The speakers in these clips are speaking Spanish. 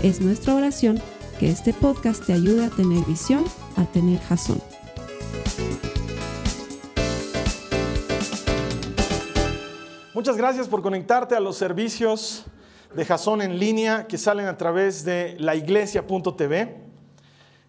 Es nuestra oración que este podcast te ayude a tener visión, a tener jazón. Muchas gracias por conectarte a los servicios de Jason en línea que salen a través de laiglesia.tv.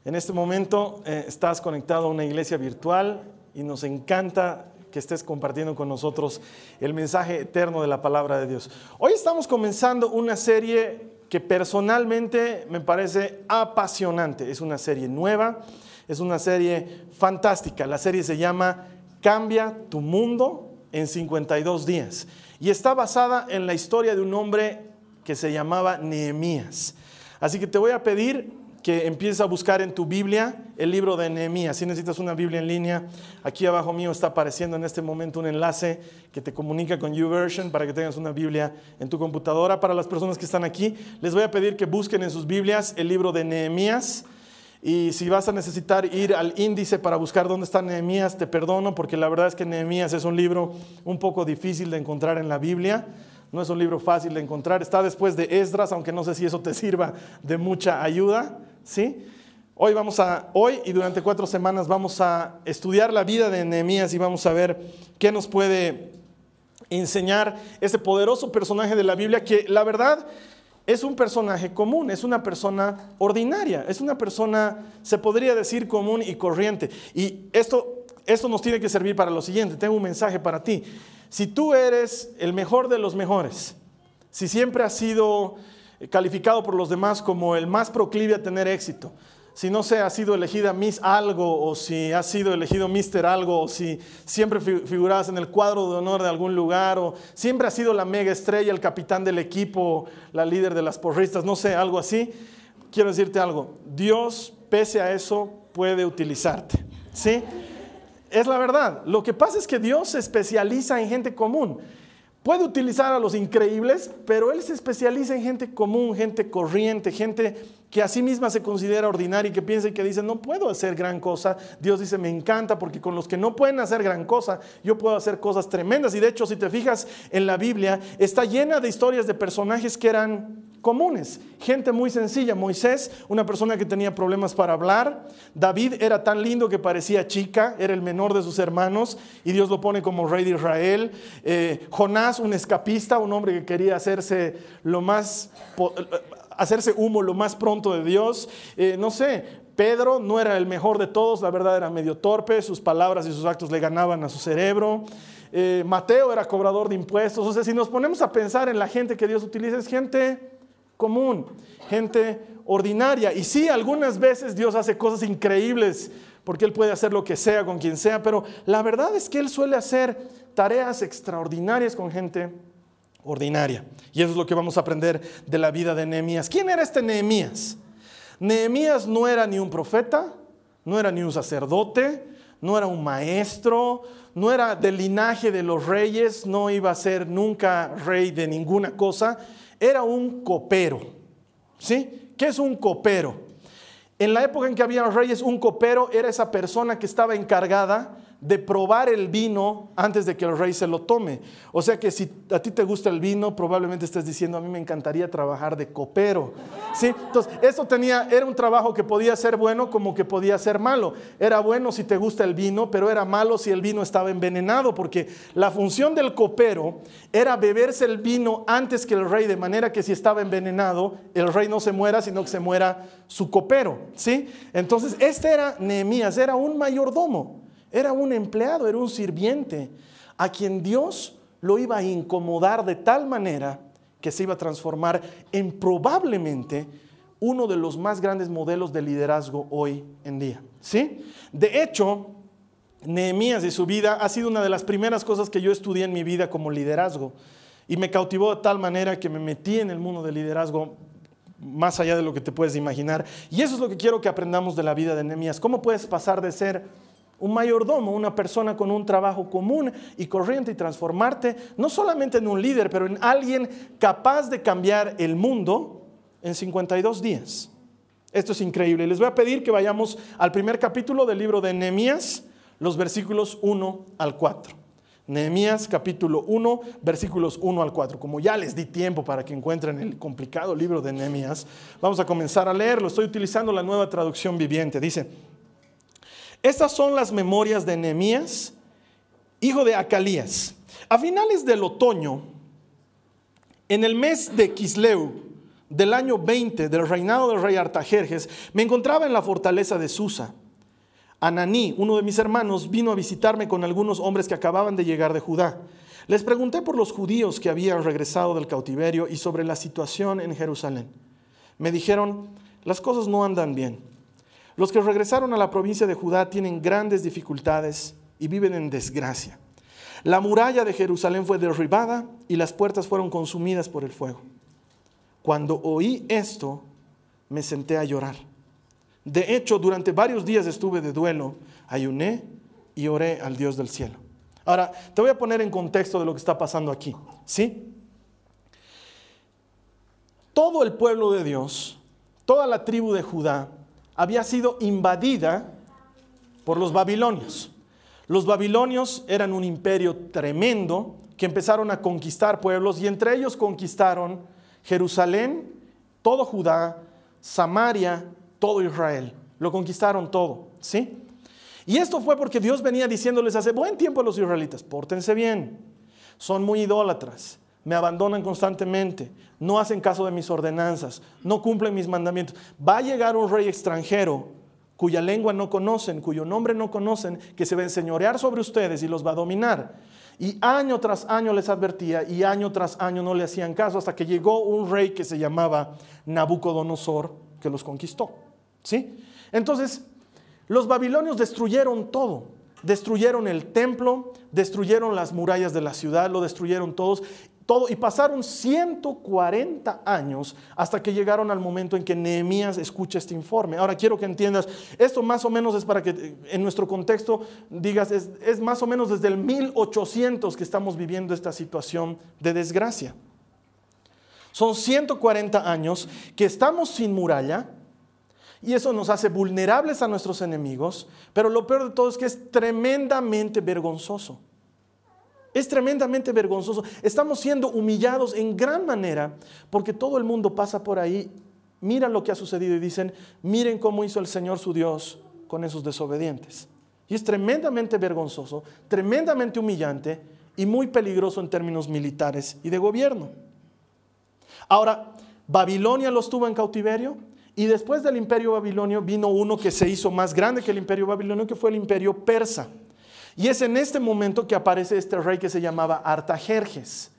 En este momento eh, estás conectado a una iglesia virtual y nos encanta que estés compartiendo con nosotros el mensaje eterno de la palabra de Dios. Hoy estamos comenzando una serie que personalmente me parece apasionante. Es una serie nueva, es una serie fantástica. La serie se llama Cambia tu mundo en 52 días y está basada en la historia de un hombre que se llamaba Nehemías. Así que te voy a pedir que empieces a buscar en tu Biblia el libro de Nehemías. Si necesitas una Biblia en línea, aquí abajo mío está apareciendo en este momento un enlace que te comunica con YouVersion para que tengas una Biblia en tu computadora. Para las personas que están aquí, les voy a pedir que busquen en sus Biblias el libro de Nehemías. Y si vas a necesitar ir al índice para buscar dónde está Nehemías, te perdono porque la verdad es que Nehemías es un libro un poco difícil de encontrar en la Biblia. No es un libro fácil de encontrar. Está después de Esdras, aunque no sé si eso te sirva de mucha ayuda. ¿Sí? Hoy vamos a, hoy y durante cuatro semanas vamos a estudiar la vida de Nehemías y vamos a ver qué nos puede enseñar ese poderoso personaje de la Biblia que la verdad es un personaje común, es una persona ordinaria, es una persona, se podría decir, común y corriente. Y esto, esto nos tiene que servir para lo siguiente. Tengo un mensaje para ti. Si tú eres el mejor de los mejores, si siempre has sido calificado por los demás como el más proclive a tener éxito. Si no se ha sido elegida Miss algo, o si ha sido elegido Mister algo, o si siempre figurabas en el cuadro de honor de algún lugar, o siempre ha sido la mega estrella, el capitán del equipo, la líder de las porristas, no sé, algo así. Quiero decirte algo, Dios, pese a eso, puede utilizarte. ¿Sí? Es la verdad. Lo que pasa es que Dios se especializa en gente común. Puede utilizar a los increíbles, pero él se especializa en gente común, gente corriente, gente que a sí misma se considera ordinaria y que piensa y que dice, no puedo hacer gran cosa. Dios dice, me encanta porque con los que no pueden hacer gran cosa, yo puedo hacer cosas tremendas. Y de hecho, si te fijas en la Biblia, está llena de historias de personajes que eran comunes, gente muy sencilla. Moisés, una persona que tenía problemas para hablar. David era tan lindo que parecía chica, era el menor de sus hermanos y Dios lo pone como rey de Israel. Eh, Jonás, un escapista, un hombre que quería hacerse lo más, hacerse humo lo más pronto de Dios. Eh, no sé, Pedro no era el mejor de todos, la verdad era medio torpe, sus palabras y sus actos le ganaban a su cerebro. Eh, Mateo era cobrador de impuestos. O sea, si nos ponemos a pensar en la gente que Dios utiliza, es gente común, gente ordinaria. Y sí, algunas veces Dios hace cosas increíbles porque Él puede hacer lo que sea con quien sea, pero la verdad es que Él suele hacer tareas extraordinarias con gente ordinaria. Y eso es lo que vamos a aprender de la vida de Nehemías. ¿Quién era este Nehemías? Nehemías no era ni un profeta, no era ni un sacerdote, no era un maestro, no era del linaje de los reyes, no iba a ser nunca rey de ninguna cosa era un copero. ¿Sí? ¿Qué es un copero? En la época en que había reyes, un copero era esa persona que estaba encargada de probar el vino antes de que el rey se lo tome. O sea que si a ti te gusta el vino, probablemente estés diciendo, a mí me encantaría trabajar de copero. ¿Sí? Entonces, eso tenía, era un trabajo que podía ser bueno como que podía ser malo. Era bueno si te gusta el vino, pero era malo si el vino estaba envenenado, porque la función del copero era beberse el vino antes que el rey, de manera que si estaba envenenado, el rey no se muera, sino que se muera su copero. ¿Sí? Entonces, este era Nehemías, era un mayordomo. Era un empleado, era un sirviente a quien Dios lo iba a incomodar de tal manera que se iba a transformar en probablemente uno de los más grandes modelos de liderazgo hoy en día. ¿Sí? De hecho, Nehemías y su vida ha sido una de las primeras cosas que yo estudié en mi vida como liderazgo y me cautivó de tal manera que me metí en el mundo del liderazgo más allá de lo que te puedes imaginar. Y eso es lo que quiero que aprendamos de la vida de Nehemías. ¿Cómo puedes pasar de ser un mayordomo, una persona con un trabajo común y corriente y transformarte no solamente en un líder, pero en alguien capaz de cambiar el mundo en 52 días? Esto es increíble. Les voy a pedir que vayamos al primer capítulo del libro de Nehemías, los versículos 1 al 4. Nehemías capítulo 1, versículos 1 al 4. Como ya les di tiempo para que encuentren el complicado libro de Nehemías, vamos a comenzar a leerlo. Estoy utilizando la nueva traducción viviente. Dice, estas son las memorias de Nehemías, hijo de Acalías. A finales del otoño, en el mes de Kisleu, del año 20 del reinado del rey Artajerjes, me encontraba en la fortaleza de Susa Ananí, uno de mis hermanos, vino a visitarme con algunos hombres que acababan de llegar de Judá. Les pregunté por los judíos que habían regresado del cautiverio y sobre la situación en Jerusalén. Me dijeron, las cosas no andan bien. Los que regresaron a la provincia de Judá tienen grandes dificultades y viven en desgracia. La muralla de Jerusalén fue derribada y las puertas fueron consumidas por el fuego. Cuando oí esto, me senté a llorar. De hecho, durante varios días estuve de duelo, ayuné y oré al Dios del cielo. Ahora, te voy a poner en contexto de lo que está pasando aquí. ¿Sí? Todo el pueblo de Dios, toda la tribu de Judá, había sido invadida por los babilonios. Los babilonios eran un imperio tremendo que empezaron a conquistar pueblos y entre ellos conquistaron Jerusalén, todo Judá, Samaria todo Israel. Lo conquistaron todo, ¿sí? Y esto fue porque Dios venía diciéndoles hace buen tiempo a los israelitas, pórtense bien, son muy idólatras, me abandonan constantemente, no hacen caso de mis ordenanzas, no cumplen mis mandamientos. Va a llegar un rey extranjero cuya lengua no conocen, cuyo nombre no conocen, que se va a enseñorear sobre ustedes y los va a dominar. Y año tras año les advertía y año tras año no le hacían caso hasta que llegó un rey que se llamaba Nabucodonosor que los conquistó. ¿Sí? Entonces, los babilonios destruyeron todo. Destruyeron el templo, destruyeron las murallas de la ciudad, lo destruyeron todos, todo, y pasaron 140 años hasta que llegaron al momento en que Nehemías escucha este informe. Ahora quiero que entiendas, esto más o menos es para que eh, en nuestro contexto digas, es, es más o menos desde el 1800 que estamos viviendo esta situación de desgracia. Son 140 años que estamos sin muralla, y eso nos hace vulnerables a nuestros enemigos, pero lo peor de todo es que es tremendamente vergonzoso. Es tremendamente vergonzoso. Estamos siendo humillados en gran manera porque todo el mundo pasa por ahí, mira lo que ha sucedido y dicen, miren cómo hizo el Señor su Dios con esos desobedientes. Y es tremendamente vergonzoso, tremendamente humillante y muy peligroso en términos militares y de gobierno. Ahora, Babilonia los tuvo en cautiverio, y después del imperio babilonio vino uno que se hizo más grande que el imperio babilonio, que fue el imperio persa. Y es en este momento que aparece este rey que se llamaba Artajerjes.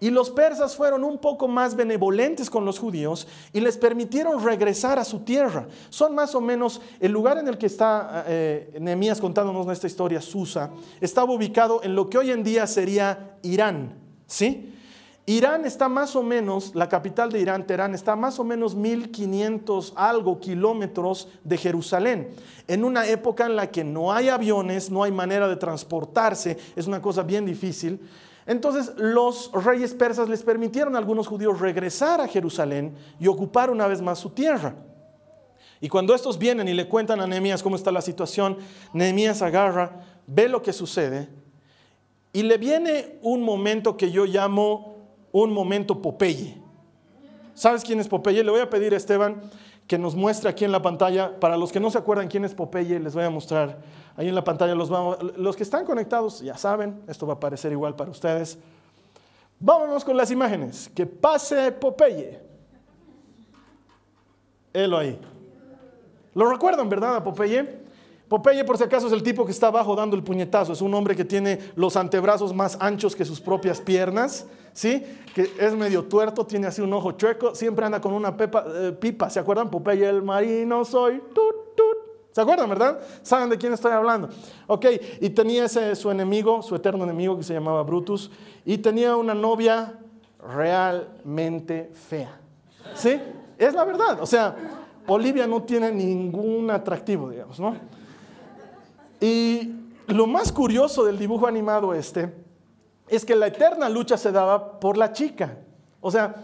Y los persas fueron un poco más benevolentes con los judíos y les permitieron regresar a su tierra. Son más o menos el lugar en el que está eh, Nehemías contándonos esta historia, Susa, estaba ubicado en lo que hoy en día sería Irán. ¿Sí? Irán está más o menos, la capital de Irán, Teherán, está más o menos 1500 algo kilómetros de Jerusalén, en una época en la que no hay aviones, no hay manera de transportarse, es una cosa bien difícil. Entonces los reyes persas les permitieron a algunos judíos regresar a Jerusalén y ocupar una vez más su tierra. Y cuando estos vienen y le cuentan a Nehemías cómo está la situación, Nehemías agarra, ve lo que sucede y le viene un momento que yo llamo un momento Popeye. ¿Sabes quién es Popeye? Le voy a pedir a Esteban que nos muestre aquí en la pantalla. Para los que no se acuerdan quién es Popeye, les voy a mostrar ahí en la pantalla. Los, los que están conectados ya saben, esto va a parecer igual para ustedes. Vámonos con las imágenes. Que pase Popeye. Él ahí. ¿Lo recuerdan, verdad, a Popeye? Popeye, por si acaso, es el tipo que está abajo dando el puñetazo. Es un hombre que tiene los antebrazos más anchos que sus propias piernas, ¿sí? Que es medio tuerto, tiene así un ojo chueco, siempre anda con una eh, pipa. ¿Se acuerdan? Popeye, el marino soy. Tut, tut. ¿Se acuerdan, verdad? ¿Saben de quién estoy hablando? Ok, y tenía ese, su enemigo, su eterno enemigo que se llamaba Brutus, y tenía una novia realmente fea. ¿Sí? Es la verdad. O sea, Olivia no tiene ningún atractivo, digamos, ¿no? Y lo más curioso del dibujo animado este es que la eterna lucha se daba por la chica. O sea,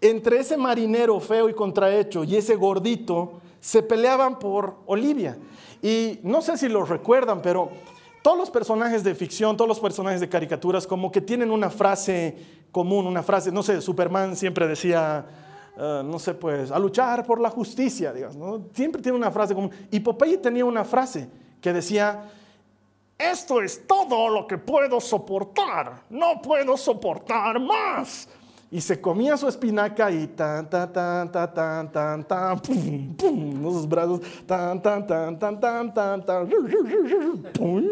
entre ese marinero feo y contrahecho y ese gordito se peleaban por Olivia. Y no sé si lo recuerdan, pero todos los personajes de ficción, todos los personajes de caricaturas, como que tienen una frase común, una frase, no sé, Superman siempre decía, eh, no sé, pues, a luchar por la justicia, digamos, ¿no? Siempre tiene una frase común. Y Popeye tenía una frase que decía, esto es todo lo que puedo soportar, no puedo soportar más y se comía su espinaca y tan, tan, tan, tan, tan, tan, tan, pum, pum, esos brazos, tan, tan, tan, tan, tan, tan, tan, pum.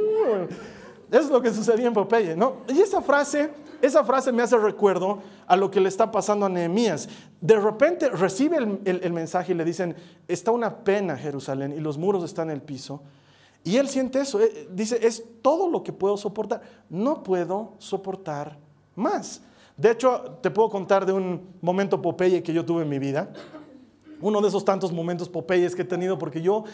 Es lo que sucedía en Popeye, ¿no? Y esa frase, esa frase me hace recuerdo a lo que le está pasando a Nehemías. De repente recibe el, el, el mensaje y le dicen, está una pena Jerusalén y los muros están en el piso. Y él siente eso, dice, es todo lo que puedo soportar, no puedo soportar más. De hecho, te puedo contar de un momento Popeye que yo tuve en mi vida. Uno de esos tantos momentos Popeyes que he tenido, porque yo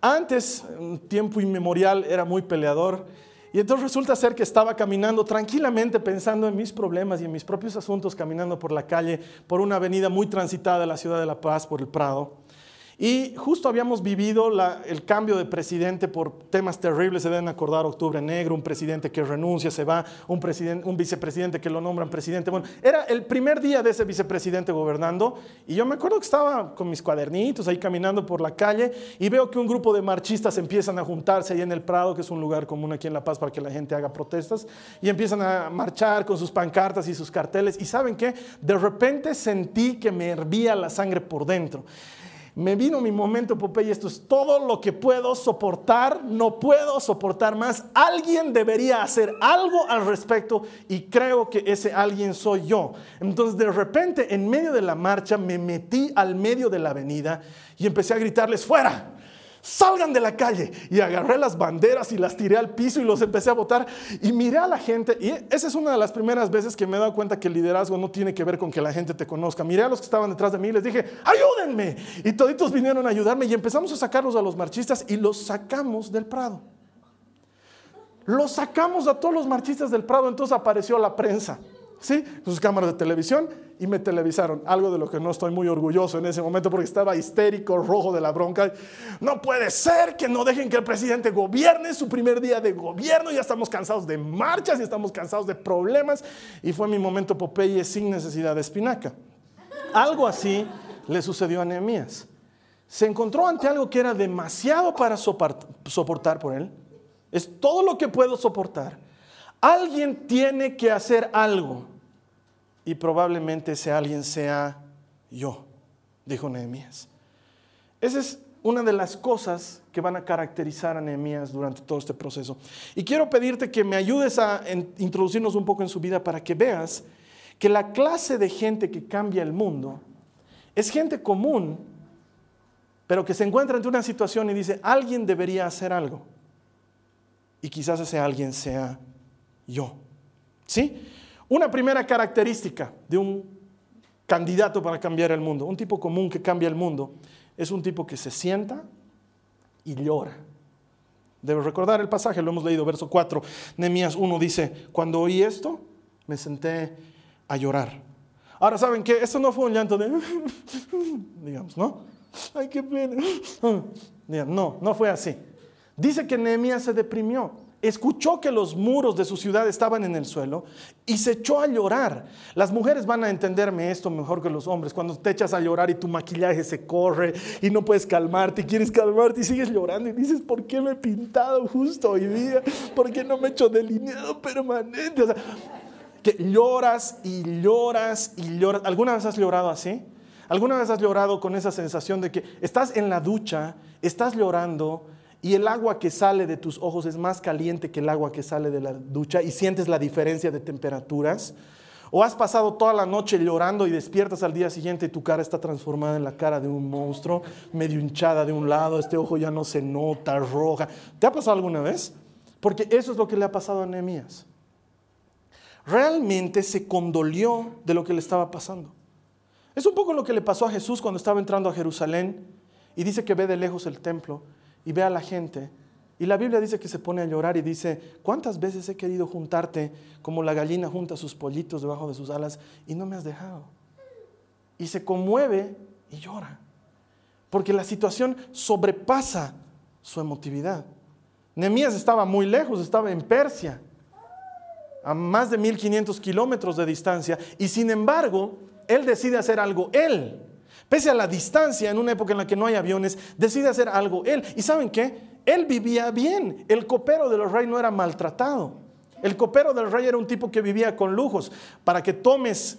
antes, tiempo inmemorial, era muy peleador. Y entonces resulta ser que estaba caminando tranquilamente pensando en mis problemas y en mis propios asuntos, caminando por la calle, por una avenida muy transitada de la ciudad de La Paz, por el Prado. Y justo habíamos vivido el cambio de presidente por temas terribles, se deben acordar, octubre negro, un presidente que renuncia, se va, un, un vicepresidente que lo nombran presidente. Bueno, era el primer día de ese vicepresidente gobernando y yo me acuerdo que estaba con mis cuadernitos ahí caminando por la calle y veo que un grupo de marchistas empiezan a juntarse ahí en el Prado, que es un lugar común aquí en La Paz para que la gente haga protestas, y empiezan a marchar con sus pancartas y sus carteles. Y saben qué, de repente sentí que me hervía la sangre por dentro. Me vino mi momento, Popeye, esto es todo lo que puedo soportar, no puedo soportar más. Alguien debería hacer algo al respecto y creo que ese alguien soy yo. Entonces de repente en medio de la marcha me metí al medio de la avenida y empecé a gritarles, fuera, salgan de la calle. Y agarré las banderas y las tiré al piso y los empecé a botar. Y miré a la gente. Y esa es una de las primeras veces que me he dado cuenta que el liderazgo no tiene que ver con que la gente te conozca. Miré a los que estaban detrás de mí y les dije, ayúdenme. Y toditos vinieron a ayudarme y empezamos a sacarlos a los marchistas y los sacamos del Prado. Los sacamos a todos los marchistas del Prado, entonces apareció la prensa. ¿Sí? sus cámaras de televisión y me televisaron, algo de lo que no estoy muy orgulloso en ese momento porque estaba histérico, rojo de la bronca. No puede ser que no dejen que el presidente gobierne su primer día de gobierno, ya estamos cansados de marchas y estamos cansados de problemas y fue mi momento Popeye sin necesidad de espinaca. Algo así le sucedió a Nehemías. Se encontró ante algo que era demasiado para soportar por él. Es todo lo que puedo soportar. Alguien tiene que hacer algo y probablemente ese alguien sea yo, dijo Nehemías. Esa es una de las cosas que van a caracterizar a Nehemías durante todo este proceso. Y quiero pedirte que me ayudes a introducirnos un poco en su vida para que veas que la clase de gente que cambia el mundo es gente común, pero que se encuentra ante una situación y dice, alguien debería hacer algo. Y quizás ese alguien sea yo. ¿Sí? Una primera característica de un candidato para cambiar el mundo, un tipo común que cambia el mundo, es un tipo que se sienta y llora. Debes recordar el pasaje, lo hemos leído, verso 4. Nehemías 1 dice, cuando oí esto, me senté a llorar. Ahora, ¿saben qué? Esto no fue un llanto de, digamos, ¿no? Ay, qué pena. No, no fue así. Dice que Nehemías se deprimió escuchó que los muros de su ciudad estaban en el suelo y se echó a llorar. Las mujeres van a entenderme esto mejor que los hombres. Cuando te echas a llorar y tu maquillaje se corre y no puedes calmarte y quieres calmarte y sigues llorando y dices, ¿por qué me he pintado justo hoy día? ¿Por qué no me he hecho delineado permanente? O sea, que lloras y lloras y lloras. ¿Alguna vez has llorado así? ¿Alguna vez has llorado con esa sensación de que estás en la ducha, estás llorando? Y el agua que sale de tus ojos es más caliente que el agua que sale de la ducha y sientes la diferencia de temperaturas. O has pasado toda la noche llorando y despiertas al día siguiente y tu cara está transformada en la cara de un monstruo, medio hinchada de un lado, este ojo ya no se nota, roja. ¿Te ha pasado alguna vez? Porque eso es lo que le ha pasado a Nehemías. Realmente se condolió de lo que le estaba pasando. Es un poco lo que le pasó a Jesús cuando estaba entrando a Jerusalén y dice que ve de lejos el templo y ve a la gente. Y la Biblia dice que se pone a llorar y dice, ¿cuántas veces he querido juntarte como la gallina junta sus pollitos debajo de sus alas y no me has dejado? Y se conmueve y llora, porque la situación sobrepasa su emotividad. Nehemías estaba muy lejos, estaba en Persia, a más de 1500 kilómetros de distancia, y sin embargo, él decide hacer algo él. Pese a la distancia, en una época en la que no hay aviones, decide hacer algo él. ¿Y saben qué? Él vivía bien. El copero del rey no era maltratado. El copero del rey era un tipo que vivía con lujos. Para que tomes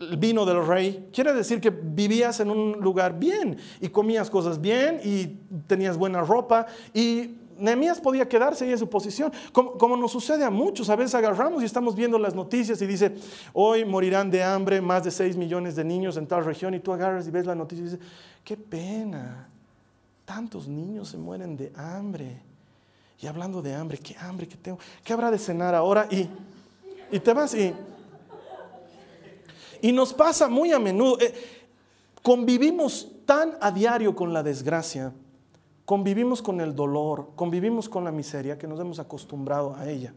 el vino del rey, quiere decir que vivías en un lugar bien y comías cosas bien y tenías buena ropa y Nehemías podía quedarse ahí en su posición, como, nos sucede a muchos. A veces agarramos y estamos viendo las noticias y dice, hoy morirán de hambre más de 6 millones de niños en tal región y tú agarras y ves la noticia y dices, qué pena, tantos niños se mueren de hambre. Y hablando de hambre, qué hambre que tengo, ¿qué habrá de cenar ahora? Y, y te vas y... Y nos pasa muy a menudo, eh, convivimos tan a diario con la desgracia Convivimos con el dolor, convivimos con la miseria que nos hemos acostumbrado a ella.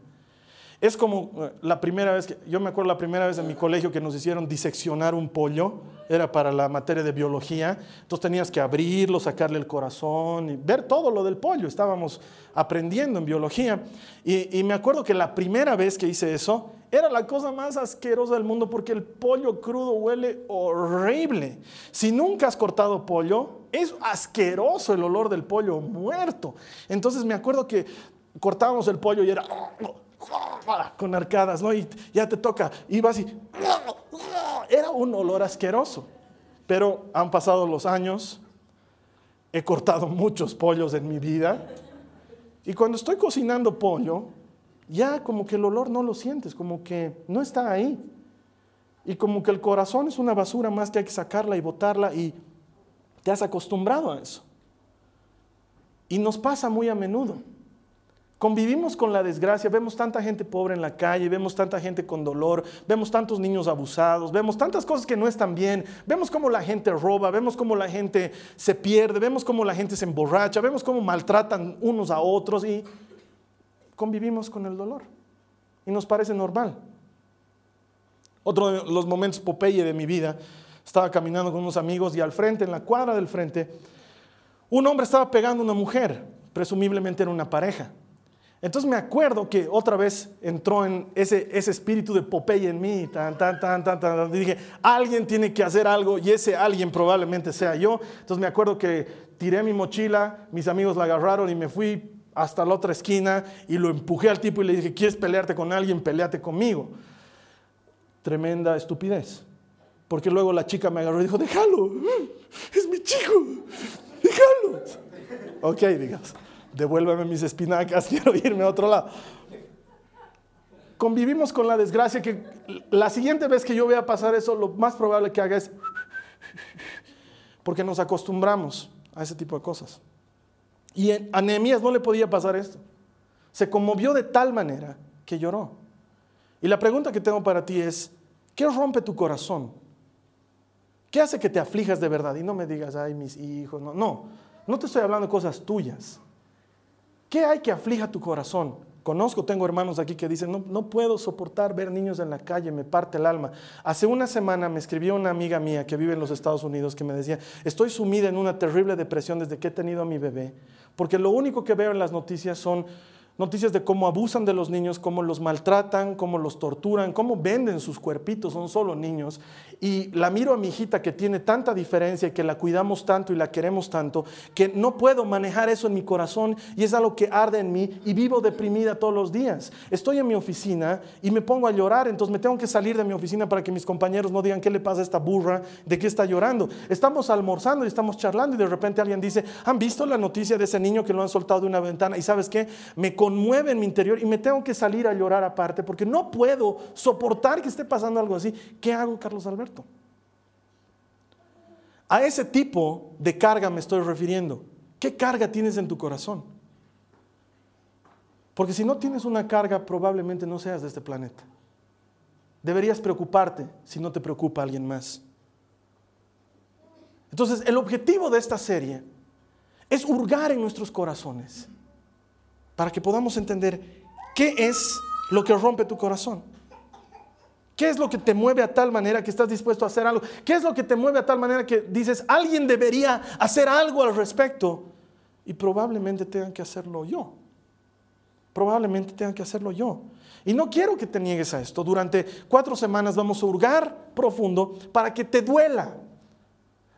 Es como eh, la primera vez que, yo me acuerdo la primera vez en mi colegio que nos hicieron diseccionar un pollo, era para la materia de biología, entonces tenías que abrirlo, sacarle el corazón y ver todo lo del pollo, estábamos aprendiendo en biología. Y, y me acuerdo que la primera vez que hice eso, era la cosa más asquerosa del mundo porque el pollo crudo huele horrible. Si nunca has cortado pollo, es asqueroso el olor del pollo muerto. Entonces me acuerdo que cortábamos el pollo y era con arcadas, ¿no? Y ya te toca, ibas y era un olor asqueroso. Pero han pasado los años, he cortado muchos pollos en mi vida y cuando estoy cocinando pollo, ya como que el olor no lo sientes, como que no está ahí. Y como que el corazón es una basura más que hay que sacarla y botarla y te has acostumbrado a eso. Y nos pasa muy a menudo. Convivimos con la desgracia, vemos tanta gente pobre en la calle, vemos tanta gente con dolor, vemos tantos niños abusados, vemos tantas cosas que no están bien, vemos cómo la gente roba, vemos cómo la gente se pierde, vemos cómo la gente se emborracha, vemos cómo maltratan unos a otros y convivimos con el dolor. Y nos parece normal. Otro de los momentos Popeye de mi vida, estaba caminando con unos amigos y al frente, en la cuadra del frente, un hombre estaba pegando a una mujer, presumiblemente era una pareja. Entonces me acuerdo que otra vez entró en ese, ese espíritu de Popeye en mí, tan, tan, tan, tan, tan, y dije, alguien tiene que hacer algo y ese alguien probablemente sea yo. Entonces me acuerdo que tiré mi mochila, mis amigos la agarraron y me fui hasta la otra esquina y lo empujé al tipo y le dije, ¿quieres pelearte con alguien? Peleate conmigo. Tremenda estupidez. Porque luego la chica me agarró y dijo, déjalo, es mi chico, déjalo. Ok, digas devuélveme mis espinacas, quiero irme a otro lado. Convivimos con la desgracia que la siguiente vez que yo vea pasar eso, lo más probable que haga es, porque nos acostumbramos a ese tipo de cosas. Y a Nehemías no le podía pasar esto. Se conmovió de tal manera que lloró. Y la pregunta que tengo para ti es, ¿qué rompe tu corazón? ¿Qué hace que te aflijas de verdad? Y no me digas, ay, mis hijos, no, no, no te estoy hablando de cosas tuyas. ¿Qué hay que aflija tu corazón? Conozco, tengo hermanos aquí que dicen, no, no, puedo soportar ver niños en la calle, me parte el alma. Hace una semana me escribió una amiga mía que vive en los Estados Unidos que me decía, estoy sumida en una terrible depresión desde que he tenido a mi bebé, porque lo único que veo en las noticias son noticias de cómo abusan de los niños, cómo los maltratan, cómo los torturan, cómo venden sus cuerpitos, son solo niños. Y la miro a mi hijita que tiene tanta diferencia y que la cuidamos tanto y la queremos tanto, que no puedo manejar eso en mi corazón y es algo que arde en mí y vivo deprimida todos los días. Estoy en mi oficina y me pongo a llorar, entonces me tengo que salir de mi oficina para que mis compañeros no digan qué le pasa a esta burra, de qué está llorando. Estamos almorzando y estamos charlando y de repente alguien dice, ¿han visto la noticia de ese niño que lo han soltado de una ventana? Y sabes qué, me conmueve en mi interior y me tengo que salir a llorar aparte porque no puedo soportar que esté pasando algo así. ¿Qué hago, Carlos Alberto? A ese tipo de carga me estoy refiriendo. ¿Qué carga tienes en tu corazón? Porque si no tienes una carga, probablemente no seas de este planeta. Deberías preocuparte si no te preocupa alguien más. Entonces, el objetivo de esta serie es hurgar en nuestros corazones para que podamos entender qué es lo que rompe tu corazón. ¿Qué es lo que te mueve a tal manera que estás dispuesto a hacer algo? ¿Qué es lo que te mueve a tal manera que dices, alguien debería hacer algo al respecto? Y probablemente tengan que hacerlo yo. Probablemente tengan que hacerlo yo. Y no quiero que te niegues a esto. Durante cuatro semanas vamos a hurgar profundo para que te duela.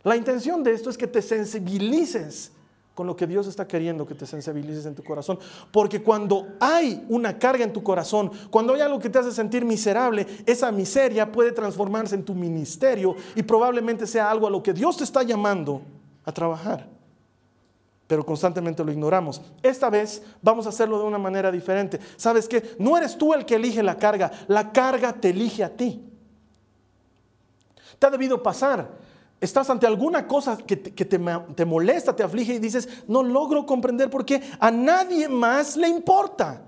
La intención de esto es que te sensibilices con lo que Dios está queriendo que te sensibilices en tu corazón. Porque cuando hay una carga en tu corazón, cuando hay algo que te hace sentir miserable, esa miseria puede transformarse en tu ministerio y probablemente sea algo a lo que Dios te está llamando a trabajar. Pero constantemente lo ignoramos. Esta vez vamos a hacerlo de una manera diferente. ¿Sabes qué? No eres tú el que elige la carga, la carga te elige a ti. Te ha debido pasar estás ante alguna cosa que, te, molesta, te aflige y dices, no logro comprender por qué a nadie más le importa.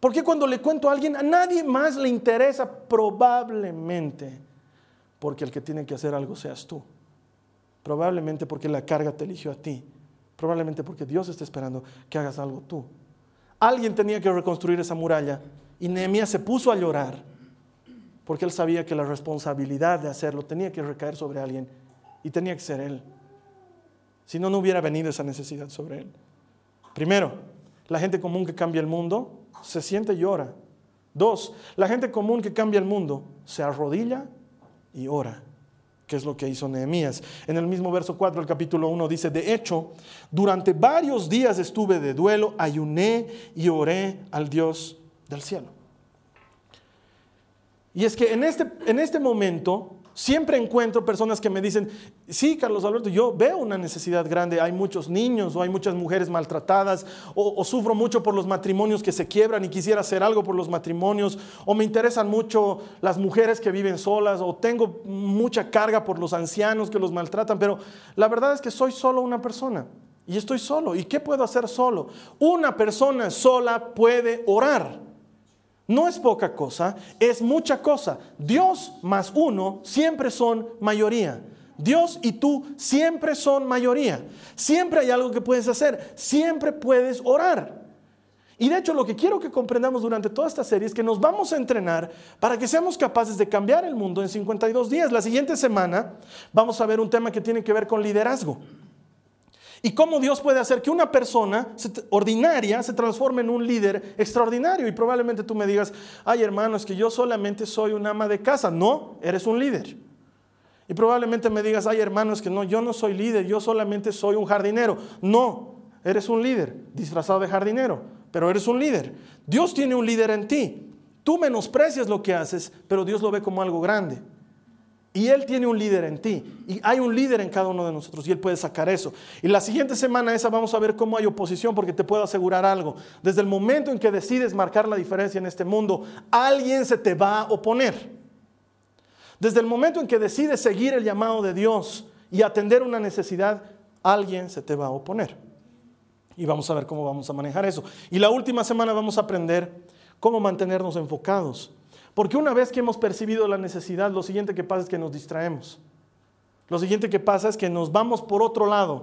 Porque cuando le cuento a alguien, a nadie más le interesa? Probablemente porque el que tiene que hacer algo seas tú. Probablemente porque la carga te eligió a ti. Probablemente porque Dios está esperando que hagas algo tú. Alguien tenía que reconstruir esa muralla y Nehemías se puso a llorar porque él sabía que la responsabilidad de hacerlo tenía que recaer sobre alguien y tenía que ser él. Si no, no hubiera venido esa necesidad sobre él. Primero, la gente común que cambia el mundo se siente y ora. Dos, la gente común que cambia el mundo se arrodilla y ora, que es lo que hizo Nehemías. En el mismo verso 4 del capítulo 1 dice, de hecho, durante varios días estuve de duelo, ayuné y oré al Dios del cielo. Y es que en este, en este momento siempre encuentro personas que me dicen, sí, Carlos Alberto, yo veo una necesidad grande, hay muchos niños o hay muchas mujeres maltratadas, o, sufro mucho por los matrimonios que se quiebran y quisiera hacer algo por los matrimonios, o me interesan mucho las mujeres que viven solas, o tengo mucha carga por los ancianos que los maltratan, pero la verdad es que soy solo una persona. Y estoy solo. ¿Y qué puedo hacer solo? Una persona sola puede orar. No es poca cosa, es mucha cosa. Dios más uno siempre son mayoría. Dios y tú siempre son mayoría. Siempre hay algo que puedes hacer. Siempre puedes orar. Y de hecho lo que quiero que comprendamos durante toda esta serie es que nos vamos a entrenar para que seamos capaces de cambiar el mundo en 52 días. La siguiente semana vamos a ver un tema que tiene que ver con liderazgo. Y cómo Dios puede hacer que una persona ordinaria se transforme en un líder extraordinario. Y probablemente tú me digas, ay hermano, es que yo solamente soy un ama de casa. No, eres un líder. Y probablemente me digas, ay hermano, es que no, yo no soy líder, yo solamente soy un jardinero. No, eres un líder, disfrazado de jardinero, pero eres un líder. Dios tiene un líder en ti. Tú menosprecias lo que haces, pero Dios lo ve como algo grande. Y Él tiene un líder en ti. Y hay un líder en cada uno de nosotros. Y Él puede sacar eso. Y la siguiente semana esa vamos a ver cómo hay oposición. Porque te puedo asegurar algo. Desde el momento en que decides marcar la diferencia en este mundo, alguien se te va a oponer. Desde el momento en que decides seguir el llamado de Dios y atender una necesidad, alguien se te va a oponer. Y vamos a ver cómo vamos a manejar eso. Y la última semana vamos a aprender cómo mantenernos enfocados porque una vez que hemos percibido la necesidad, lo siguiente que pasa es que nos distraemos. Lo siguiente que pasa es que nos vamos por otro lado.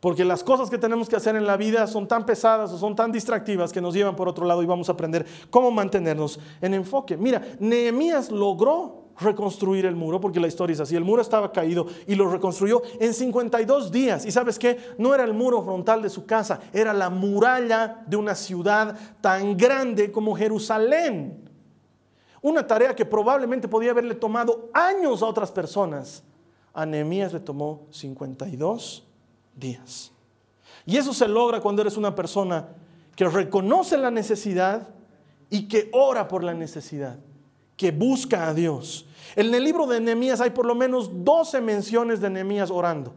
Porque las cosas que tenemos que hacer en la vida son tan pesadas o son tan distractivas que nos llevan por otro lado y vamos a aprender cómo mantenernos en enfoque. Mira, Nehemías logró reconstruir el muro, porque la historia es así, el muro estaba caído y lo reconstruyó en 52 días. Y sabes qué, no era el muro frontal de su casa, era la muralla de una ciudad tan grande como Jerusalén. Una tarea que probablemente podía haberle tomado años a otras personas. A Nehemías le tomó 52 días. Y eso se logra cuando eres una persona que reconoce la necesidad y que ora por la necesidad, que busca a Dios. En el libro de Nehemías hay por lo menos 12 menciones de Nehemías orando.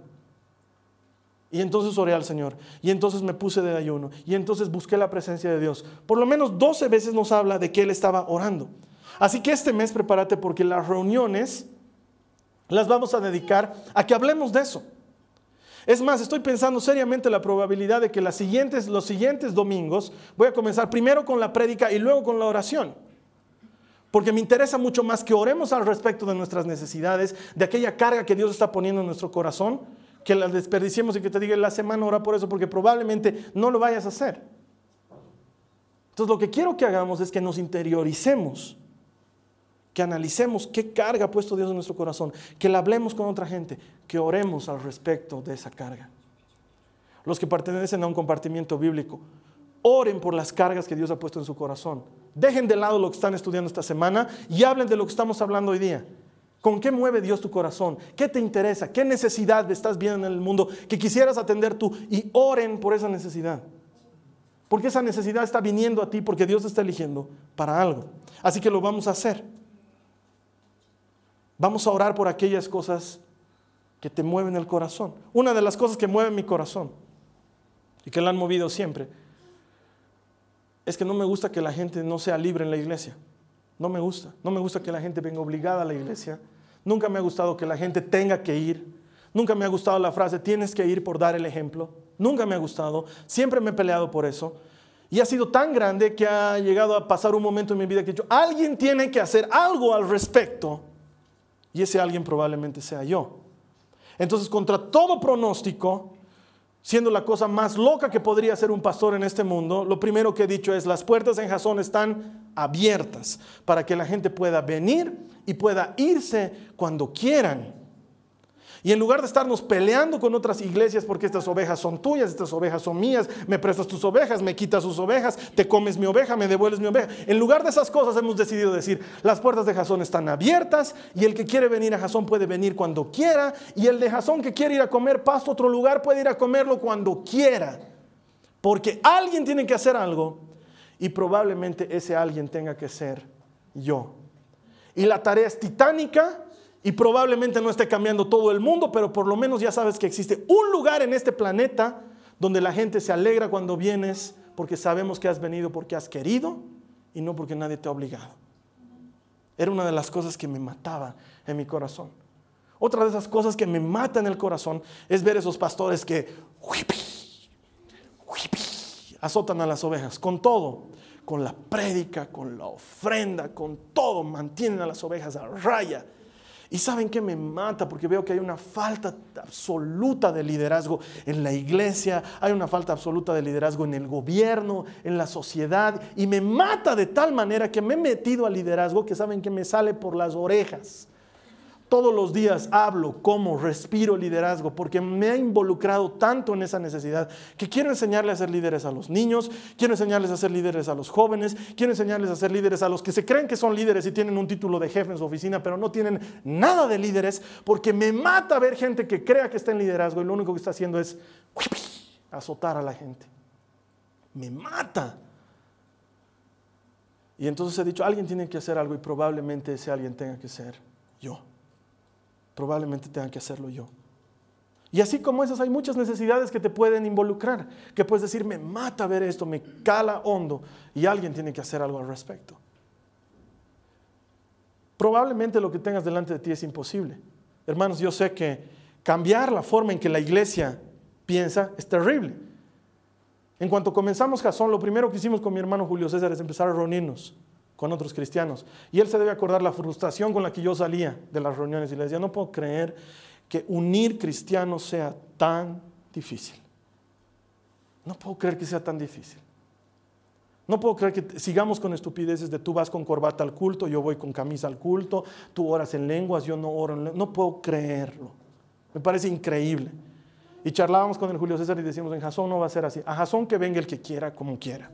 Y entonces oré al Señor. Y entonces me puse de ayuno. Y entonces busqué la presencia de Dios. Por lo menos 12 veces nos habla de que Él estaba orando. Así que este mes prepárate porque las reuniones las vamos a dedicar a que hablemos de eso. Es más, estoy pensando seriamente la probabilidad de que los siguientes domingos voy a comenzar primero con la prédica y luego con la oración. Porque me interesa mucho más que oremos al respecto de nuestras necesidades, de aquella carga que Dios está poniendo en nuestro corazón, que la desperdiciemos y que te diga la semana ora por eso, porque probablemente no lo vayas a hacer. Entonces lo que quiero que hagamos es que nos interioricemos, que analicemos qué carga ha puesto Dios en nuestro corazón, que la hablemos con otra gente, que oremos al respecto de esa carga. Los que pertenecen a un compartimiento bíblico, oren por las cargas que Dios ha puesto en su corazón. Dejen de lado lo que están estudiando esta semana y hablen de lo que estamos hablando hoy día. ¿Con qué mueve Dios tu corazón? ¿Qué te interesa? ¿Qué necesidad estás viendo en el mundo que quisieras atender tú? Y oren por esa necesidad. Porque esa necesidad está viniendo a ti porque Dios te está eligiendo para algo. Así que lo vamos a hacer. Vamos a orar por aquellas cosas que te mueven el corazón. Una de las cosas que mueve mi corazón y que la han movido siempre es que no me gusta que la gente no sea libre en la iglesia. No me gusta. No me gusta que la gente venga obligada a la iglesia. Nunca me ha gustado que la gente tenga que ir. Nunca me ha gustado la frase, tienes que ir por dar el ejemplo. Nunca me ha gustado. Siempre me he peleado por eso. Y ha sido tan grande que ha llegado a pasar un momento en mi vida que yo, alguien tiene que hacer algo al respecto. Y ese alguien probablemente sea yo. Entonces, contra todo pronóstico, siendo la cosa más loca que podría ser un pastor en este mundo, lo primero que he dicho es, las puertas en Jasón están abiertas para que la gente pueda venir y pueda irse cuando quieran. Y en lugar de estarnos peleando con otras iglesias porque estas ovejas son tuyas, estas ovejas son mías, me prestas tus ovejas, me quitas sus ovejas, te comes mi oveja, me devuelves mi oveja. En lugar de esas cosas hemos decidido decir, las puertas de Jasón están abiertas y el que quiere venir a Jasón puede venir cuando quiera y el de Jasón que quiere ir a comer pasto a otro lugar puede ir a comerlo cuando quiera. Porque alguien tiene que hacer algo y probablemente ese alguien tenga que ser yo. Y la tarea es titánica y probablemente no esté cambiando todo el mundo, pero por lo menos ya sabes que existe un lugar en este planeta donde la gente se alegra cuando vienes porque sabemos que has venido porque has querido y no porque nadie te ha obligado. Era una de las cosas que me mataba en mi corazón. Otra de esas cosas que me mata en el corazón es ver esos pastores que azotan a las ovejas con todo, con la prédica, con la ofrenda, con todo, mantienen a las ovejas a raya y saben que me mata porque veo que hay una falta absoluta de liderazgo en la iglesia, hay una falta absoluta de liderazgo en el gobierno, en la sociedad. Y me mata de tal manera que me he metido al liderazgo que saben que me sale por las orejas. Todos los días hablo, como, respiro liderazgo, porque me ha involucrado tanto en esa necesidad que quiero enseñarles a ser líderes a los niños, quiero enseñarles a ser líderes a los jóvenes, quiero enseñarles a ser líderes a los que se creen que son líderes y tienen un título de jefe en su oficina, pero no tienen nada de líderes, porque me mata ver gente que crea que está en liderazgo y lo único que está haciendo es azotar a la gente. Me mata. Y entonces he dicho, alguien tiene que hacer algo y probablemente ese alguien tenga que ser yo probablemente tenga que hacerlo yo. Y así como esas hay muchas necesidades que te pueden involucrar, que puedes decir, me mata ver esto, me cala hondo, y alguien tiene que hacer algo al respecto. Probablemente lo que tengas delante de ti es imposible. Hermanos, yo sé que cambiar la forma en que la iglesia piensa es terrible. En cuanto comenzamos Jasón, lo primero que hicimos con mi hermano Julio César es empezar a reunirnos con otros cristianos. Y él se debe acordar la frustración con la que yo salía de las reuniones y le decía, no puedo creer que unir cristianos sea tan difícil. No puedo creer que sea tan difícil. No puedo creer que sigamos con estupideces de tú vas con corbata al culto, yo voy con camisa al culto, tú oras en lenguas, yo no oro en lenguas. No puedo creerlo. Me parece increíble. Y charlábamos con el Julio César y decimos, en Jasón no va a ser así. A Jasón que venga el que quiera, como quiera.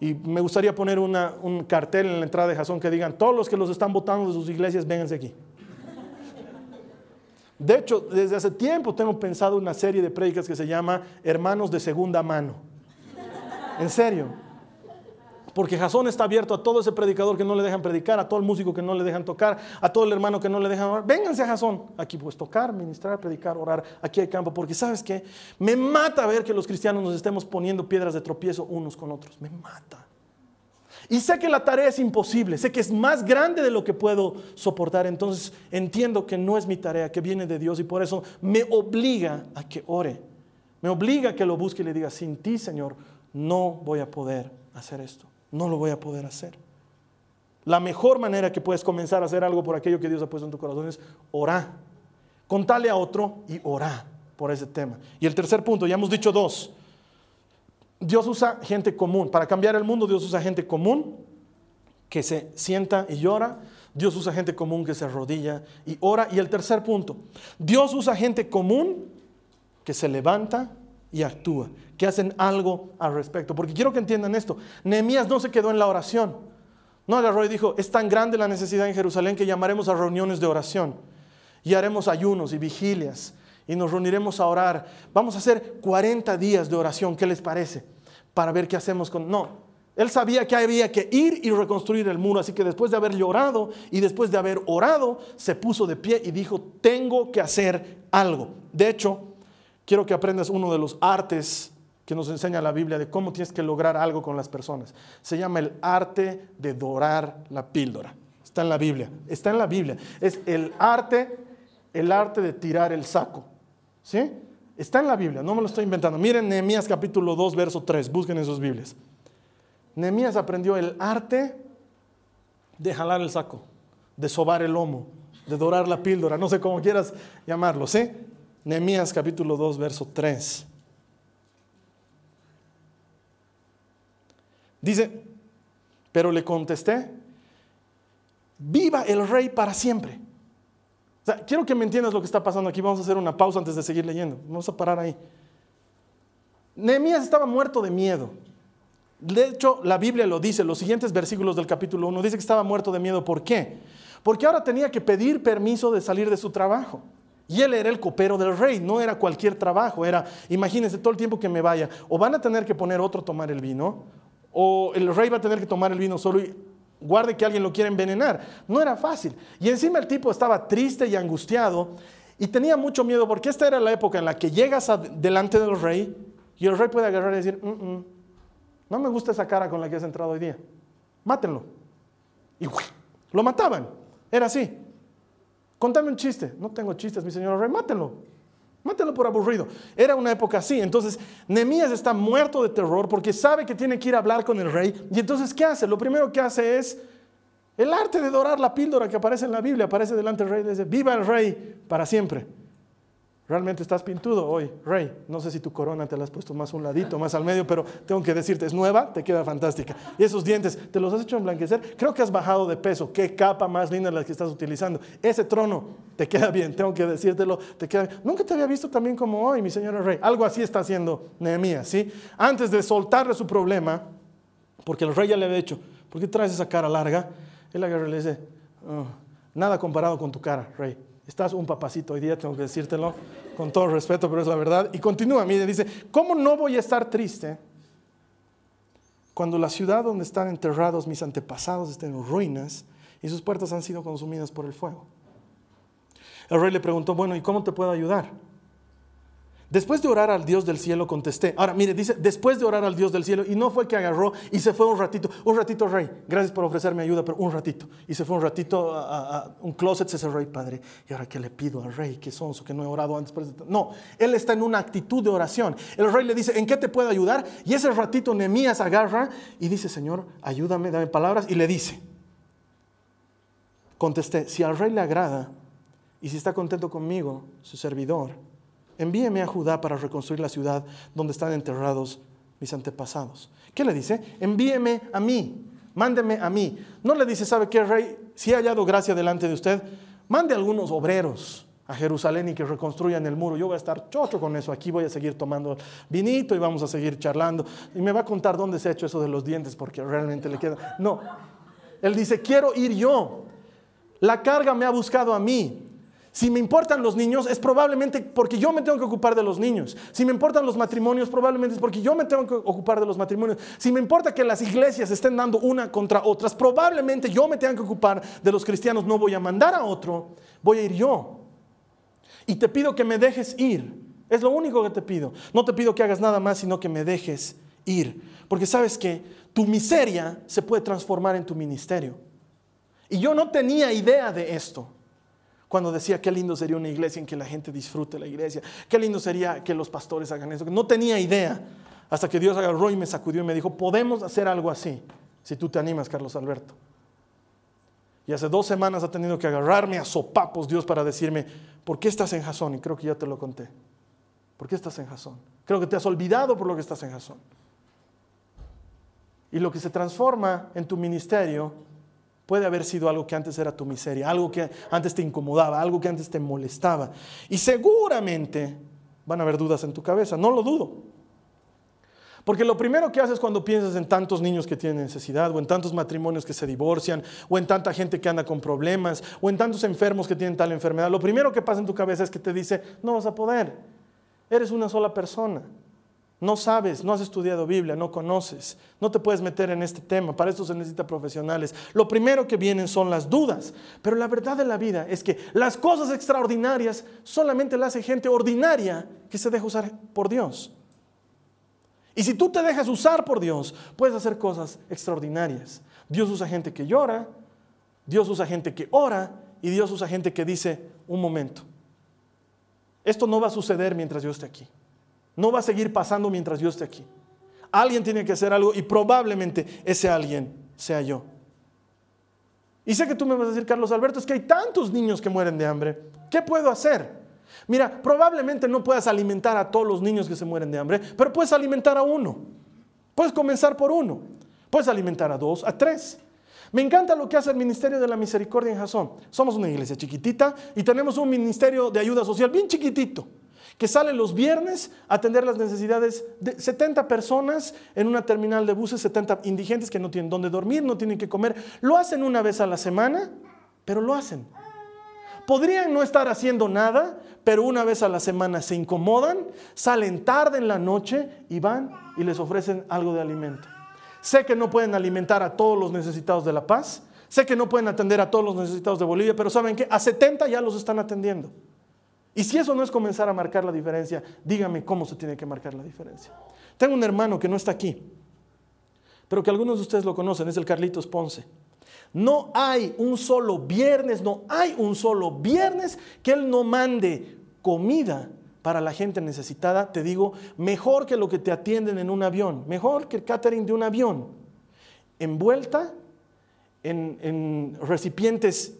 Y me gustaría poner un cartel en la entrada de Jasón que digan, todos los que los están votando de sus iglesias, vénganse aquí. De hecho, desde hace tiempo tengo pensado una serie de prédicas que se llama Hermanos de Segunda Mano. En serio. Porque Jasón está abierto a todo ese predicador que no le dejan predicar, a todo el músico que no le dejan tocar, a todo el hermano que no le dejan orar. Vénganse a Jasón. Aquí pues tocar, ministrar, predicar, orar. Aquí hay campo. Porque sabes qué? Me mata ver que los cristianos nos estemos poniendo piedras de tropiezo unos con otros. Me mata. Y sé que la tarea es imposible, sé que es más grande de lo que puedo soportar, entonces entiendo que no es mi tarea, que viene de Dios y por eso me obliga a que ore, me obliga a que lo busque y le diga, sin ti Señor, no voy a poder hacer esto. No lo voy a poder hacer. la mejor manera que puedes comenzar a hacer algo por aquello que Dios ha puesto en tu corazón es orar. Contale a otro y orar por ese tema. Y el tercer punto, ya hemos dicho dos. Dios usa gente común. Para cambiar el mundo, Dios usa gente común que se sienta y llora. Dios usa gente común que se arrodilla y ora. Y el tercer punto, Dios usa gente común que se levanta y actúa, que hacen algo al respecto. Porque quiero que entiendan esto. Nehemías no se quedó en la oración. No agarró y dijo, es tan grande la necesidad en Jerusalén que llamaremos a reuniones de oración y haremos ayunos y vigilias y nos reuniremos a orar. Vamos a hacer 40 días de oración, ¿qué les parece? Para ver qué hacemos con... No, él sabía que había que ir y reconstruir el muro, así que después de haber llorado y después de haber orado, se puso de pie y dijo, tengo que hacer algo. De hecho, quiero que aprendas uno de los artes que nos enseña la Biblia de cómo tienes que lograr algo con las personas. Se llama el arte de dorar la píldora. Está en la Biblia, está en la Biblia. Es el arte, el arte de tirar el saco. ¿Sí? Está en la Biblia, no me lo estoy inventando. Miren Nehemías capítulo 2, verso 3, busquen en sus Biblias. Nehemías aprendió el arte de jalar el saco, de sobar el lomo, de dorar la píldora, no sé cómo quieras llamarlo, ¿sí? Nehemías capítulo 2, verso 3. Dice, pero le contesté, viva el rey para siempre. O sea, quiero que me entiendas lo que está pasando aquí. Vamos a hacer una pausa antes de seguir leyendo. Vamos a parar ahí. Nehemías estaba muerto de miedo. De hecho, la Biblia lo dice, los siguientes versículos del capítulo 1 dice que estaba muerto de miedo. ¿Por qué? Porque ahora tenía que pedir permiso de salir de su trabajo. Y él era el copero del rey, no era cualquier trabajo, era, imagínense, todo el tiempo que me vaya, o van a tener que poner otro a tomar el vino, o el rey va a tener que tomar el vino solo y guarde que alguien lo quiera envenenar. No era fácil. Y encima el tipo estaba triste y angustiado y tenía mucho miedo porque esta era la época en la que llegas delante del rey y el rey puede agarrar y decir, mm, mm, no me gusta esa cara con la que has entrado hoy día, mátenlo. Y lo mataban. Era así. Contame un chiste. No tengo chistes, mi señor rey, mátenlo. Mátelo por aburrido. Era una época así. Entonces, Nemías está muerto de terror porque sabe que tiene que ir a hablar con el rey. Y entonces, ¿qué hace? Lo primero que hace es el arte de dorar la píldora que aparece en la Biblia. Aparece delante del rey y dice, viva el rey para siempre. Realmente estás pintudo hoy, rey. No sé si tu corona te la has puesto más un ladito, más al medio, pero tengo que decirte, es nueva, te queda fantástica. Y esos dientes, ¿te los has hecho emblanquecer? Creo que has bajado de peso. Qué capa más linda la que estás utilizando. Ese trono te queda bien, tengo que decírtelo, te queda Nunca te había visto también como hoy, mi señora rey. Algo así está haciendo Nehemías, ¿sí? Antes de soltarle su problema, porque el rey ya le había dicho, ¿por qué traes esa cara larga? Él agarra y le dice, oh, nada comparado con tu cara, rey Estás un papacito hoy día, tengo que decírtelo con todo respeto, pero es la verdad. Y continúa, mire, dice, ¿cómo no voy a estar triste cuando la ciudad donde están enterrados mis antepasados está en ruinas y sus puertas han sido consumidas por el fuego? El rey le preguntó, bueno, ¿y cómo te puedo ayudar? Después de orar al Dios del cielo contesté. Ahora, mire, dice, después de orar al Dios del cielo, y no fue que agarró y se fue un ratito, un ratito, rey, gracias por ofrecerme ayuda, pero un ratito. Y se fue un ratito a, un closet, se cerró, y padre, ¿y ahora qué le pido al rey? ¿Qué sonso que no he orado antes? No, él está en una actitud de oración. El rey le dice, ¿en qué te puedo ayudar? Y ese ratito Nemías agarra y dice, Señor, ayúdame, dame palabras, y le dice, contesté, si al rey le agrada y si está contento conmigo, su servidor, envíeme a Judá para reconstruir la ciudad donde están enterrados mis antepasados. ¿Qué le dice? Envíeme a mí, mándeme a mí. No le dice, ¿sabe qué, rey? Si he hallado gracia delante de usted, mande algunos obreros a Jerusalén y que reconstruyan el muro. Yo voy a estar chocho con eso. Aquí voy a seguir tomando vinito y vamos a seguir charlando. Y me va a contar dónde se ha hecho eso de los dientes porque realmente le queda. No. Él dice, quiero ir yo. La carga me ha buscado a mí. Si me importan los niños, es probablemente porque yo me tengo que ocupar de los niños. Si me importan los matrimonios, probablemente es porque yo me tengo que ocupar de los matrimonios. Si me importa que las iglesias estén dando una contra otras, probablemente yo me tenga que ocupar de los cristianos. No voy a mandar a otro, voy a ir yo. Y te pido que me dejes ir. Es lo único que te pido. No te pido que hagas nada más, sino que me dejes ir. Porque sabes que tu miseria se puede transformar en tu ministerio. Y yo no tenía idea de esto cuando decía qué lindo sería una iglesia en que la gente disfrute la iglesia, qué lindo sería que los pastores hagan eso. No tenía idea hasta que Dios agarró y me sacudió y me dijo, podemos hacer algo así, si tú te animas, Carlos Alberto. Y hace dos semanas ha tenido que agarrarme a sopapos Dios para decirme, ¿por qué estás en Jasón? Y creo que ya te lo conté. ¿Por qué estás en Jasón? Creo que te has olvidado por lo que estás en Jasón. Y lo que se transforma en tu ministerio puede haber sido algo que antes era tu miseria, algo que antes te incomodaba, algo que antes te molestaba. Y seguramente van a haber dudas en tu cabeza, no lo dudo. Porque lo primero que haces cuando piensas en tantos niños que tienen necesidad, o en tantos matrimonios que se divorcian, o en tanta gente que anda con problemas, o en tantos enfermos que tienen tal enfermedad, lo primero que pasa en tu cabeza es que te dice, no vas a poder, eres una sola persona. No sabes, no has estudiado Biblia, no conoces, no te puedes meter en este tema, para esto se necesita profesionales. Lo primero que vienen son las dudas, pero la verdad de la vida es que las cosas extraordinarias solamente las hace gente ordinaria que se deja usar por Dios. Y si tú te dejas usar por Dios, puedes hacer cosas extraordinarias. Dios usa gente que llora, Dios usa gente que ora y Dios usa gente que dice, un momento, esto no va a suceder mientras yo esté aquí. No va a seguir pasando mientras yo esté aquí. Alguien tiene que hacer algo y probablemente ese alguien sea yo. Y sé que tú me vas a decir, Carlos Alberto, es que hay tantos niños que mueren de hambre. ¿Qué puedo hacer? Mira, probablemente no puedas alimentar a todos los niños que se mueren de hambre, pero puedes alimentar a uno. Puedes comenzar por uno. Puedes alimentar a dos, a tres. Me encanta lo que hace el Ministerio de la Misericordia en Jasón. Somos una iglesia chiquitita y tenemos un ministerio de ayuda social bien chiquitito que sale los viernes a atender las necesidades de 70 personas en una terminal de buses, 70 indigentes que no tienen dónde dormir, no tienen que comer. Lo hacen una vez a la semana, pero lo hacen. Podrían no estar haciendo nada, pero una vez a la semana se incomodan, salen tarde en la noche y van y les ofrecen algo de alimento. Sé que no pueden alimentar a todos los necesitados de La Paz, sé que no pueden atender a todos los necesitados de Bolivia, pero ¿saben qué? A 70 ya los están atendiendo. Y si eso no es comenzar a marcar la diferencia, dígame cómo se tiene que marcar la diferencia. Tengo un hermano que no está aquí, pero que algunos de ustedes lo conocen, es el Carlitos Ponce. No hay un solo viernes, no hay un solo viernes que Él no mande comida para la gente necesitada, te digo, mejor que lo que te atienden en un avión, mejor que el catering de un avión, envuelta en, en recipientes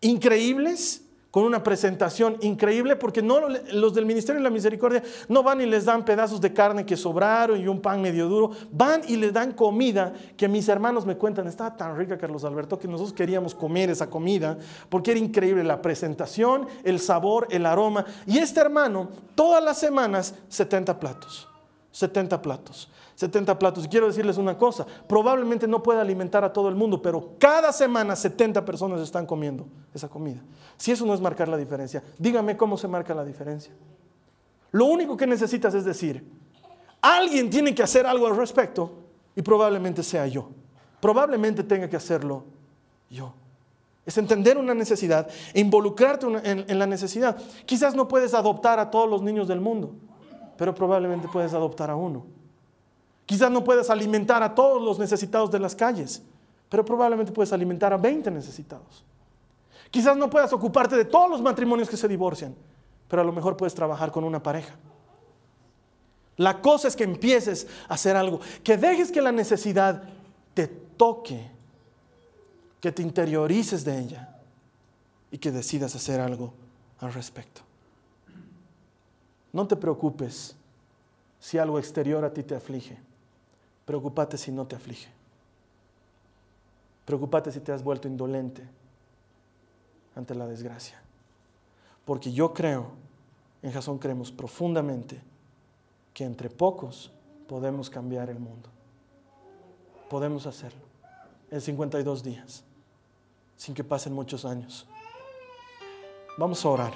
increíbles con una presentación increíble, porque no, los del Ministerio de la Misericordia no van y les dan pedazos de carne que sobraron y un pan medio duro, van y les dan comida que mis hermanos me cuentan, estaba tan rica Carlos Alberto que nosotros queríamos comer esa comida, porque era increíble la presentación, el sabor, el aroma. Y este hermano, todas las semanas, 70 platos, 70 platos. 70 platos. Quiero decirles una cosa, probablemente no pueda alimentar a todo el mundo, pero cada semana 70 personas están comiendo esa comida. Si eso no es marcar la diferencia, dígame cómo se marca la diferencia. Lo único que necesitas es decir, alguien tiene que hacer algo al respecto y probablemente sea yo. Probablemente tenga que hacerlo yo. Es entender una necesidad e involucrarte en, la necesidad. Quizás no puedes adoptar a todos los niños del mundo, pero probablemente puedes adoptar a uno. Quizás no puedes alimentar a todos los necesitados de las calles, pero probablemente puedes alimentar a 20 necesitados. Quizás no puedas ocuparte de todos los matrimonios que se divorcian, pero a lo mejor puedes trabajar con una pareja. La cosa es que empieces a hacer algo, que dejes que la necesidad te toque, que te interiorices de ella y que decidas hacer algo al respecto. No te preocupes si algo exterior a ti te aflige. Preocúpate si no te aflige. Preocúpate si te has vuelto indolente ante la desgracia. Porque yo creo, en Jasón creemos profundamente, que entre pocos podemos cambiar el mundo. Podemos hacerlo en 52 días, sin que pasen muchos años. Vamos a orar.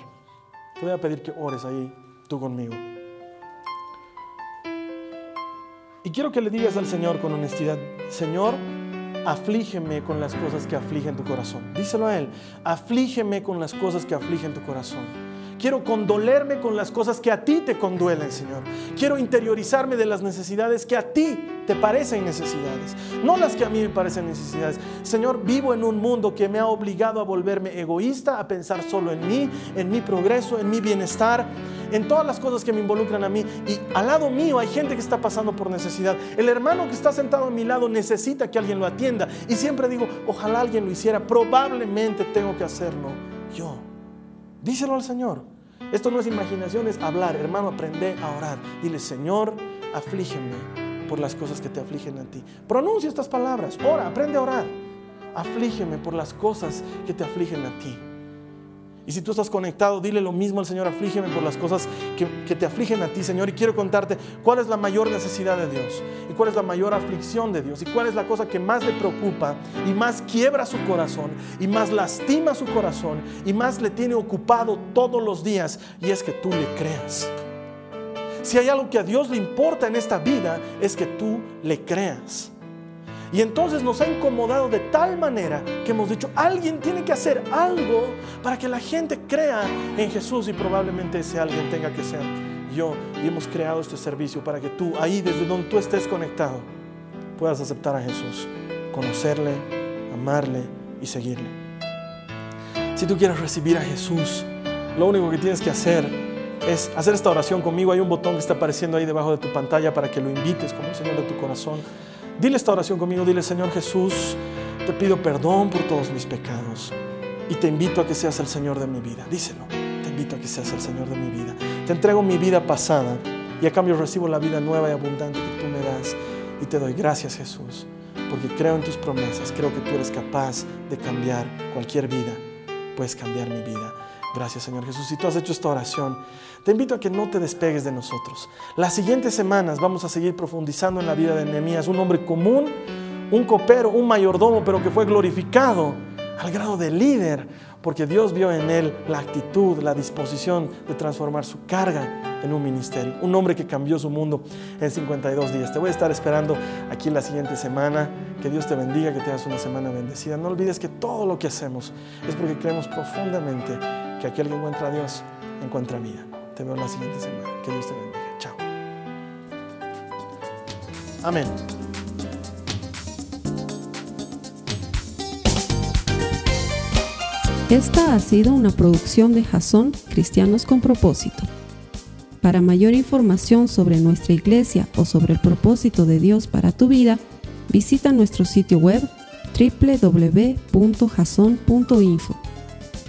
Te voy a pedir que ores ahí tú conmigo. Y quiero que le digas al Señor con honestidad, Señor, aflígeme con las cosas que afligen tu corazón. Díselo a Él, aflígeme con las cosas que afligen tu corazón. Quiero condolerme con las cosas que a ti te conduelen, Señor. Quiero interiorizarme de las necesidades que a ti te parecen necesidades, no las que a mí me parecen necesidades. Señor, vivo en un mundo que me ha obligado a volverme egoísta, a pensar solo en mí, en mi progreso, en mi bienestar, en todas las cosas que me involucran a mí. Y al lado mío hay gente que está pasando por necesidad. El hermano que está sentado a mi lado necesita que alguien lo atienda. Y siempre digo, ojalá alguien lo hiciera. Probablemente tengo que hacerlo yo. Díselo al Señor. Esto no es imaginación, es hablar. Hermano, aprende a orar. Dile, Señor, aflígeme por las cosas que te afligen a ti. Pronuncia estas palabras. Ora, aprende a orar. Aflígeme por las cosas que te afligen a ti. Y si tú estás conectado, dile lo mismo al Señor, aflígeme por las cosas que, te afligen a ti, Señor. Y quiero contarte cuál es la mayor necesidad de Dios y cuál es la mayor aflicción de Dios y cuál es la cosa que más le preocupa y más quiebra su corazón y más lastima su corazón y más le tiene ocupado todos los días. Y es que tú le creas. Si hay algo que a Dios le importa en esta vida, es que tú le creas. Y entonces nos ha incomodado de tal manera que hemos dicho, alguien tiene que hacer algo para que la gente crea en Jesús y probablemente ese alguien tenga que ser yo. Y hemos creado este servicio para que tú, ahí desde donde tú estés conectado, puedas aceptar a Jesús, conocerle, amarle y seguirle. Si tú quieres recibir a Jesús, lo único que tienes que hacer es hacer esta oración conmigo. Hay un botón que está apareciendo ahí debajo de tu pantalla para que lo invites como el Señor de tu corazón. Dile esta oración conmigo, dile Señor Jesús, te pido perdón por todos mis pecados y te invito a que seas el Señor de mi vida. Díselo, te invito a que seas el Señor de mi vida. Te entrego mi vida pasada y a cambio recibo la vida nueva y abundante que tú me das y te doy gracias Jesús, porque creo en tus promesas, creo que tú eres capaz de cambiar cualquier vida, puedes cambiar mi vida. Gracias Señor Jesús. Si tú has hecho esta oración, te invito a que no te despegues de nosotros. Las siguientes semanas vamos a seguir profundizando en la vida de Nehemías, un hombre común, un copero, un mayordomo, pero que fue glorificado al grado de líder, porque Dios vio en él la actitud, la disposición de transformar su carga en un ministerio. Un hombre que cambió su mundo en 52 días. Te voy a estar esperando aquí la siguiente semana. Que Dios te bendiga, que tengas una semana bendecida. No olvides que todo lo que hacemos es porque creemos profundamente que aquel que encuentra a Dios encuentra vida. Te veo la siguiente semana. Que Dios te bendiga. Chao. Amén. Esta ha sido una producción de Jason Cristianos con Propósito. Para mayor información sobre nuestra iglesia o sobre el propósito de Dios para tu vida, visita nuestro sitio web www.jason.info.